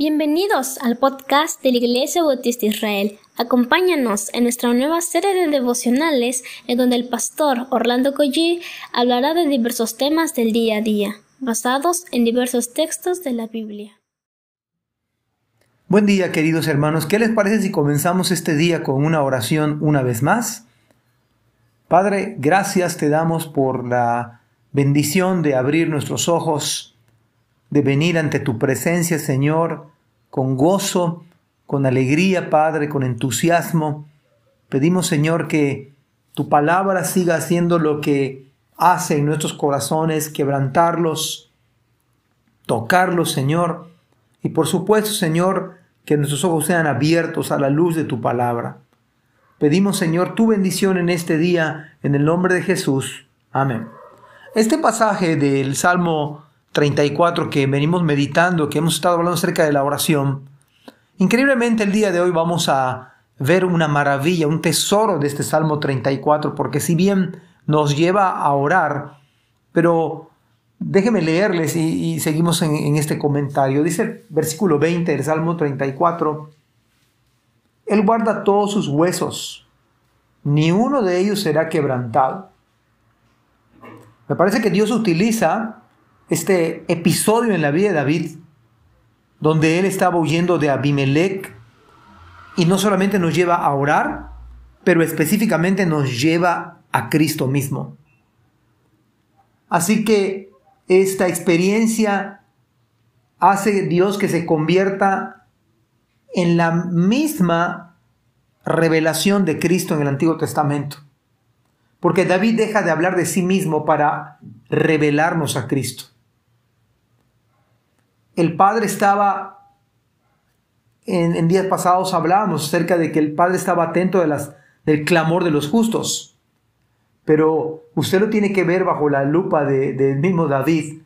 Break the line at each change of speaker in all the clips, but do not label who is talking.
Bienvenidos al podcast de la Iglesia Bautista Israel. Acompáñanos en nuestra nueva serie de devocionales en donde el pastor Orlando Collie hablará de diversos temas del día a día, basados en diversos textos de la Biblia.
Buen día queridos hermanos, ¿qué les parece si comenzamos este día con una oración una vez más? Padre, gracias te damos por la bendición de abrir nuestros ojos de venir ante tu presencia, Señor, con gozo, con alegría, Padre, con entusiasmo. Pedimos, Señor, que tu palabra siga haciendo lo que hace en nuestros corazones, quebrantarlos, tocarlos, Señor. Y por supuesto, Señor, que nuestros ojos sean abiertos a la luz de tu palabra. Pedimos, Señor, tu bendición en este día, en el nombre de Jesús. Amén. Este pasaje del Salmo 34 que venimos meditando, que hemos estado hablando acerca de la oración, increíblemente el día de hoy vamos a ver una maravilla, un tesoro de este Salmo 34, porque si bien nos lleva a orar, pero déjenme leerles y, seguimos en, en, este comentario. Dice el versículo 20 del Salmo 34, Él guarda todos sus huesos, ni uno de ellos será quebrantado. Me parece que Dios utiliza este episodio en la vida de David, donde él estaba huyendo de Abimelech, y no solamente nos lleva a orar, pero específicamente nos lleva a Cristo mismo. Así que esta experiencia hace Dios que se convierta en la misma revelación de Cristo en el Antiguo Testamento. Porque David deja de hablar de sí mismo para revelarnos a Cristo el Padre estaba, en, días pasados hablábamos acerca de que el Padre estaba atento de las, del clamor de los justos, pero usted lo tiene que ver bajo la lupa del mismo David.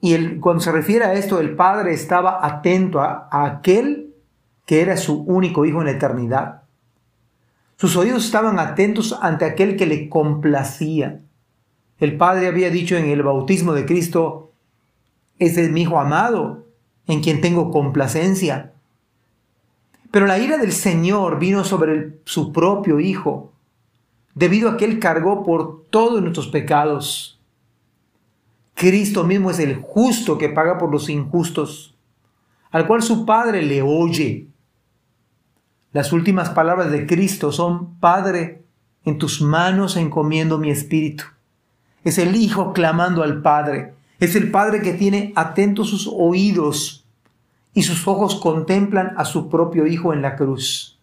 Y cuando se refiere a esto, el Padre estaba atento a, a aquel que era su único hijo en la eternidad. Sus oídos estaban atentos ante aquel que le complacía. El Padre había dicho en el bautismo de Cristo, ese es mi hijo amado, en quien tengo complacencia. Pero la ira del Señor vino sobre su propio Hijo, debido a que Él cargó por todos nuestros pecados. Cristo mismo es el justo que paga por los injustos, al cual su Padre le oye. Las últimas palabras de Cristo son, Padre, en tus manos encomiendo mi espíritu. Es el Hijo clamando al Padre. Es el Padre que tiene atentos sus oídos y sus ojos contemplan a su propio Hijo en la cruz.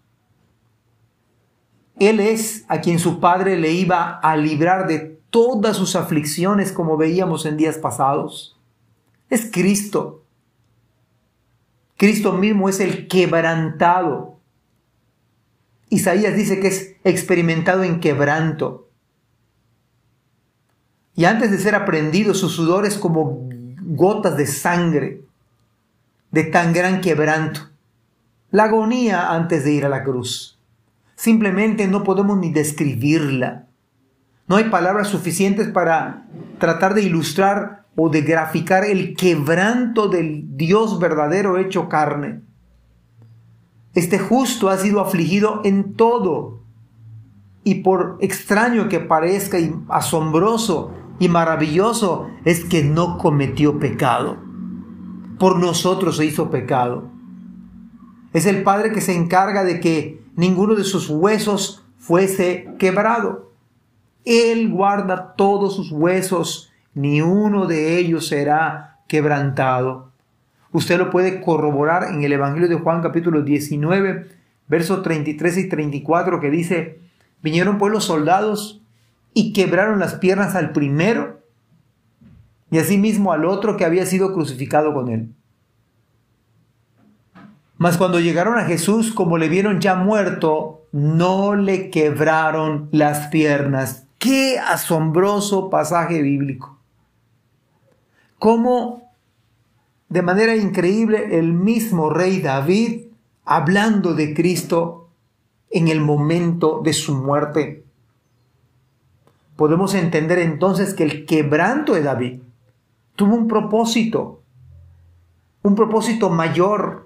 Él es a quien su Padre le iba a librar de todas sus aflicciones como veíamos en días pasados. Es Cristo. Cristo mismo es el quebrantado. Isaías dice que es experimentado en quebranto. Y antes de ser aprendido, su sudor es como gotas de sangre de tan gran quebranto. La agonía antes de ir a la cruz. Simplemente no podemos ni describirla. No hay palabras suficientes para tratar de ilustrar o de graficar el quebranto del Dios verdadero hecho carne. Este justo ha sido afligido en todo. Y por extraño que parezca y asombroso y maravilloso, es que no cometió pecado por nosotros se hizo pecado. Es el Padre que se encarga de que ninguno de sus huesos fuese quebrado. Él guarda todos sus huesos, ni uno de ellos será quebrantado. Usted lo puede corroborar en el Evangelio de Juan capítulo 19, versos 33 y 34, que dice, vinieron pues los soldados y quebraron las piernas al primero y asimismo al otro que había sido crucificado con él. Mas cuando llegaron a Jesús, como le vieron ya muerto, no le quebraron las piernas. Qué asombroso pasaje bíblico. Cómo de manera increíble el mismo rey David, hablando de Cristo en el momento de su muerte, podemos entender entonces que el quebranto de David tuvo un propósito, un propósito mayor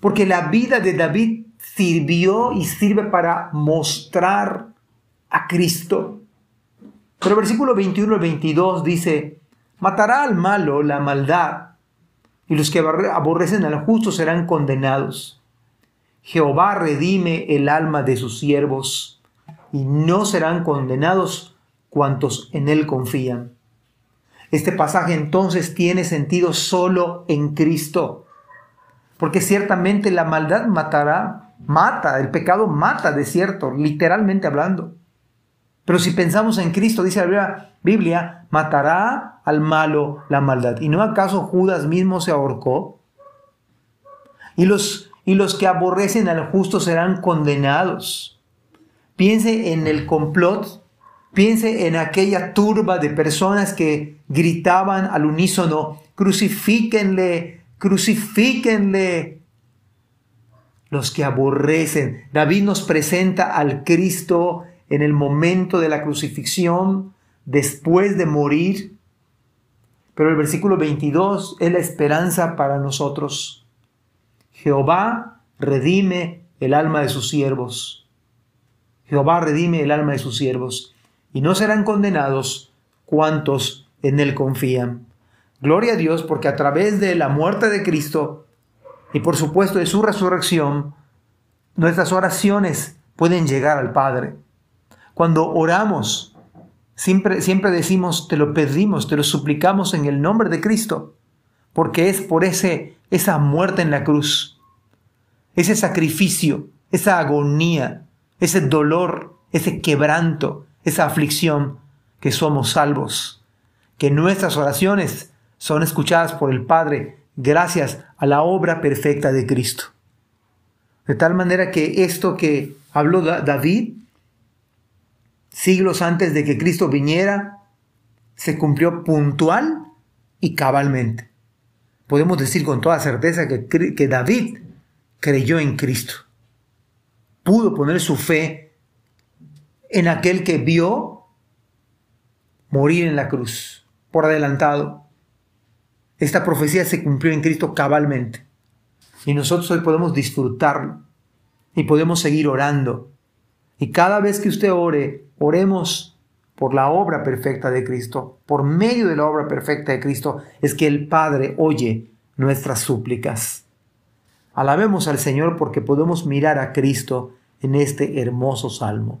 porque la vida de David sirvió y sirve para mostrar a Cristo. Pero el versículo 21 al 22 dice, matará al malo la maldad, y los que aborrecen al justo serán condenados. Jehová redime el alma de sus siervos, y no serán condenados cuantos en él confían. Este pasaje entonces tiene sentido solo en Cristo, porque ciertamente la maldad matará, mata, el pecado mata de cierto, literalmente hablando. Pero si pensamos en Cristo, dice la Biblia, matará al malo la maldad. ¿Y no acaso Judas mismo se ahorcó? Y los, y los que aborrecen al justo serán condenados. Piense en el complot, piense en aquella turba de personas que gritaban al unísono, crucifíquenle, crucifíquenle. Los que aborrecen. David nos presenta al Cristo en el momento de la crucifixión, después de morir. Pero el versículo 22 es la esperanza para nosotros. Jehová redime el alma de sus siervos. Jehová redime el alma de sus siervos. Y no serán condenados cuantos en él confían. Gloria a Dios porque a través de la muerte de Cristo y por supuesto de su resurrección, nuestras oraciones pueden llegar al Padre. Cuando oramos, siempre, siempre decimos, te lo pedimos, te lo suplicamos en el nombre de Cristo, porque es por ese, esa muerte en la cruz, ese sacrificio, esa agonía, ese dolor, ese quebranto, esa aflicción, que somos salvos, que nuestras oraciones son escuchadas por el Padre gracias a la obra perfecta de Cristo. De tal manera que esto que habló David siglos antes de que Cristo viniera, se cumplió puntual y cabalmente. Podemos decir con toda certeza que, que David creyó en Cristo. Pudo poner su fe en aquel que vio morir en la cruz, por adelantado. Esta profecía se cumplió en Cristo cabalmente. Y nosotros hoy podemos disfrutarlo y podemos seguir orando y cada vez que usted ore, oremos por la obra perfecta de Cristo, por medio de la obra perfecta de Cristo, es que el Padre oye nuestras súplicas. Alabemos al Señor porque podemos mirar a Cristo en este hermoso salmo.